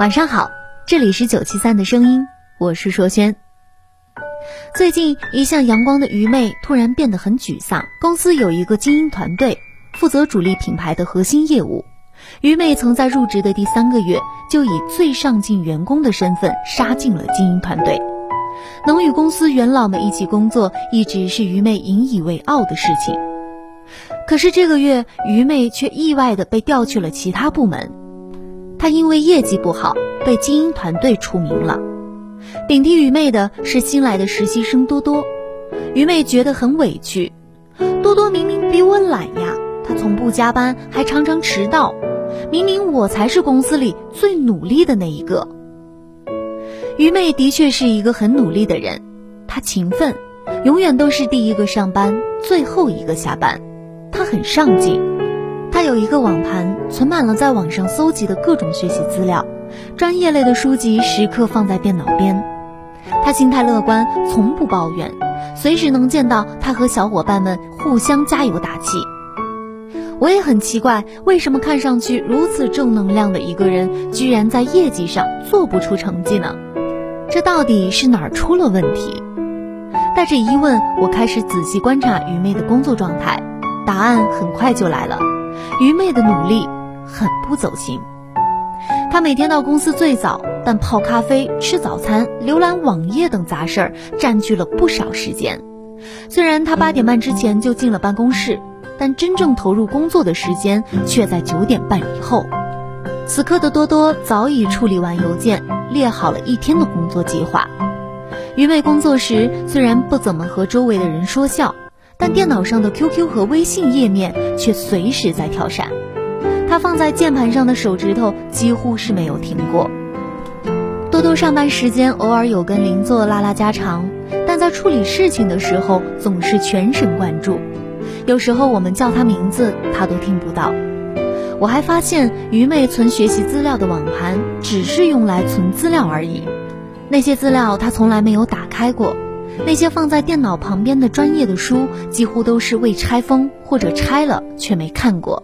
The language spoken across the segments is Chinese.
晚上好，这里是九七三的声音，我是硕轩。最近，一向阳光的愚昧突然变得很沮丧。公司有一个精英团队，负责主力品牌的核心业务。愚昧曾在入职的第三个月，就以最上进员工的身份杀进了精英团队。能与公司元老们一起工作，一直是愚昧引以为傲的事情。可是这个月，愚昧却意外的被调去了其他部门。他因为业绩不好，被精英团队除名了。顶替愚昧的是新来的实习生多多。愚昧觉得很委屈，多多明明比我懒呀，他从不加班，还常常迟到。明明我才是公司里最努力的那一个。愚昧的确是一个很努力的人，他勤奋，永远都是第一个上班，最后一个下班。他很上进，他有一个网盘，存满了在网上搜集的各种学习资料，专业类的书籍时刻放在电脑边。他心态乐观，从不抱怨，随时能见到他和小伙伴们互相加油打气。我也很奇怪，为什么看上去如此正能量的一个人，居然在业绩上做不出成绩呢？这到底是哪儿出了问题？带着疑问，我开始仔细观察愚昧的工作状态，答案很快就来了：愚昧的努力很不走心。他每天到公司最早，但泡咖啡、吃早餐、浏览网页等杂事儿占据了不少时间。虽然他八点半之前就进了办公室。但真正投入工作的时间却在九点半以后。此刻的多多早已处理完邮件，列好了一天的工作计划。愚昧工作时虽然不怎么和周围的人说笑，但电脑上的 QQ 和微信页面却随时在跳闪。他放在键盘上的手指头几乎是没有停过。多多上班时间偶尔有跟邻座拉拉家常，但在处理事情的时候总是全神贯注。有时候我们叫他名字，他都听不到。我还发现，愚昧存学习资料的网盘只是用来存资料而已，那些资料他从来没有打开过。那些放在电脑旁边的专业的书，几乎都是未拆封或者拆了却没看过。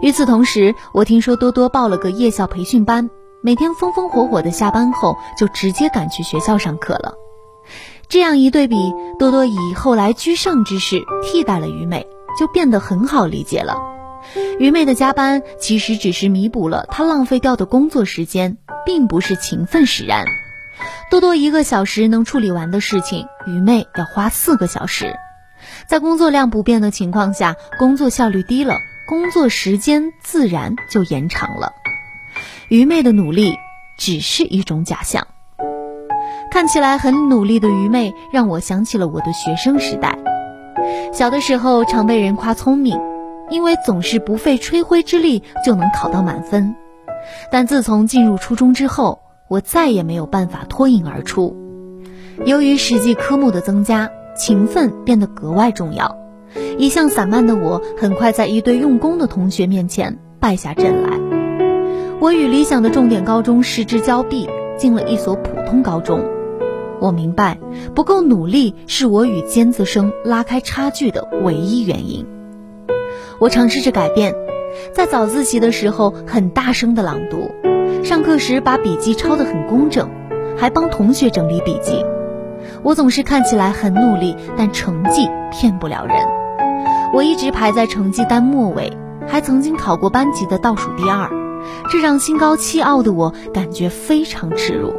与此同时，我听说多多报了个夜校培训班，每天风风火火的下班后就直接赶去学校上课了。这样一对比，多多以后来居上之势替代了愚昧，就变得很好理解了。愚昧的加班其实只是弥补了他浪费掉的工作时间，并不是勤奋使然。多多一个小时能处理完的事情，愚昧要花四个小时。在工作量不变的情况下，工作效率低了，工作时间自然就延长了。愚昧的努力只是一种假象。看起来很努力的愚昧，让我想起了我的学生时代。小的时候常被人夸聪明，因为总是不费吹灰之力就能考到满分。但自从进入初中之后，我再也没有办法脱颖而出。由于实际科目的增加，勤奋变得格外重要。一向散漫的我，很快在一堆用功的同学面前败下阵来。我与理想的重点高中失之交臂，进了一所普通高中。我明白，不够努力是我与尖子生拉开差距的唯一原因。我尝试着改变，在早自习的时候很大声的朗读，上课时把笔记抄得很工整，还帮同学整理笔记。我总是看起来很努力，但成绩骗不了人。我一直排在成绩单末尾，还曾经考过班级的倒数第二，这让心高气傲的我感觉非常耻辱。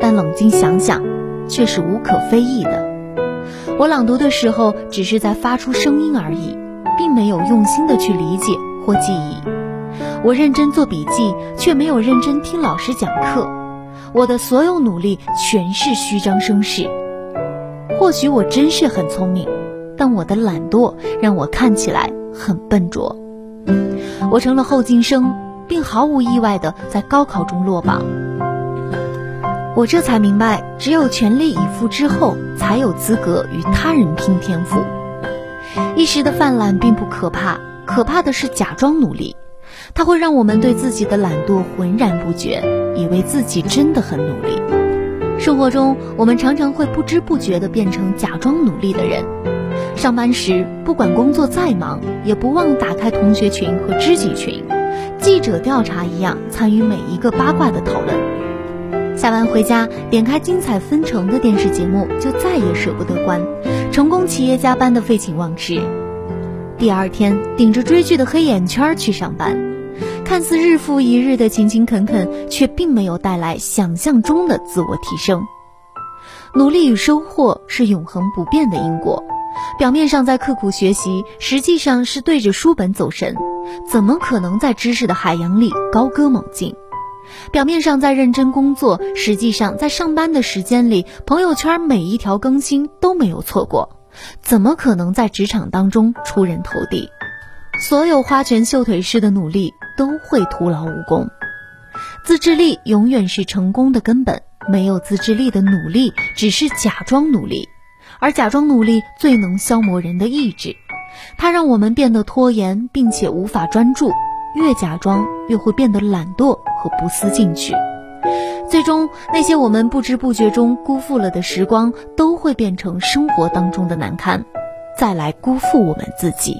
但冷静想想，却是无可非议的。我朗读的时候只是在发出声音而已，并没有用心的去理解或记忆。我认真做笔记，却没有认真听老师讲课。我的所有努力全是虚张声势。或许我真是很聪明，但我的懒惰让我看起来很笨拙。我成了后进生，并毫无意外的在高考中落榜。我这才明白，只有全力以赴之后，才有资格与他人拼天赋。一时的泛滥并不可怕，可怕的是假装努力，它会让我们对自己的懒惰浑然不觉，以为自己真的很努力。生活中，我们常常会不知不觉地变成假装努力的人。上班时，不管工作再忙，也不忘打开同学群和知己群，记者调查一样参与每一个八卦的讨论。下班回家，点开精彩纷呈的电视节目，就再也舍不得关，成功企业家般的废寝忘食。第二天，顶着追剧的黑眼圈去上班，看似日复一日的勤勤恳恳，却并没有带来想象中的自我提升。努力与收获是永恒不变的因果，表面上在刻苦学习，实际上是对着书本走神，怎么可能在知识的海洋里高歌猛进？表面上在认真工作，实际上在上班的时间里，朋友圈每一条更新都没有错过，怎么可能在职场当中出人头地？所有花拳绣腿式的努力都会徒劳无功。自制力永远是成功的根本，没有自制力的努力只是假装努力，而假装努力最能消磨人的意志，它让我们变得拖延，并且无法专注。越假装，越会变得懒惰和不思进取，最终那些我们不知不觉中辜负了的时光，都会变成生活当中的难堪，再来辜负我们自己。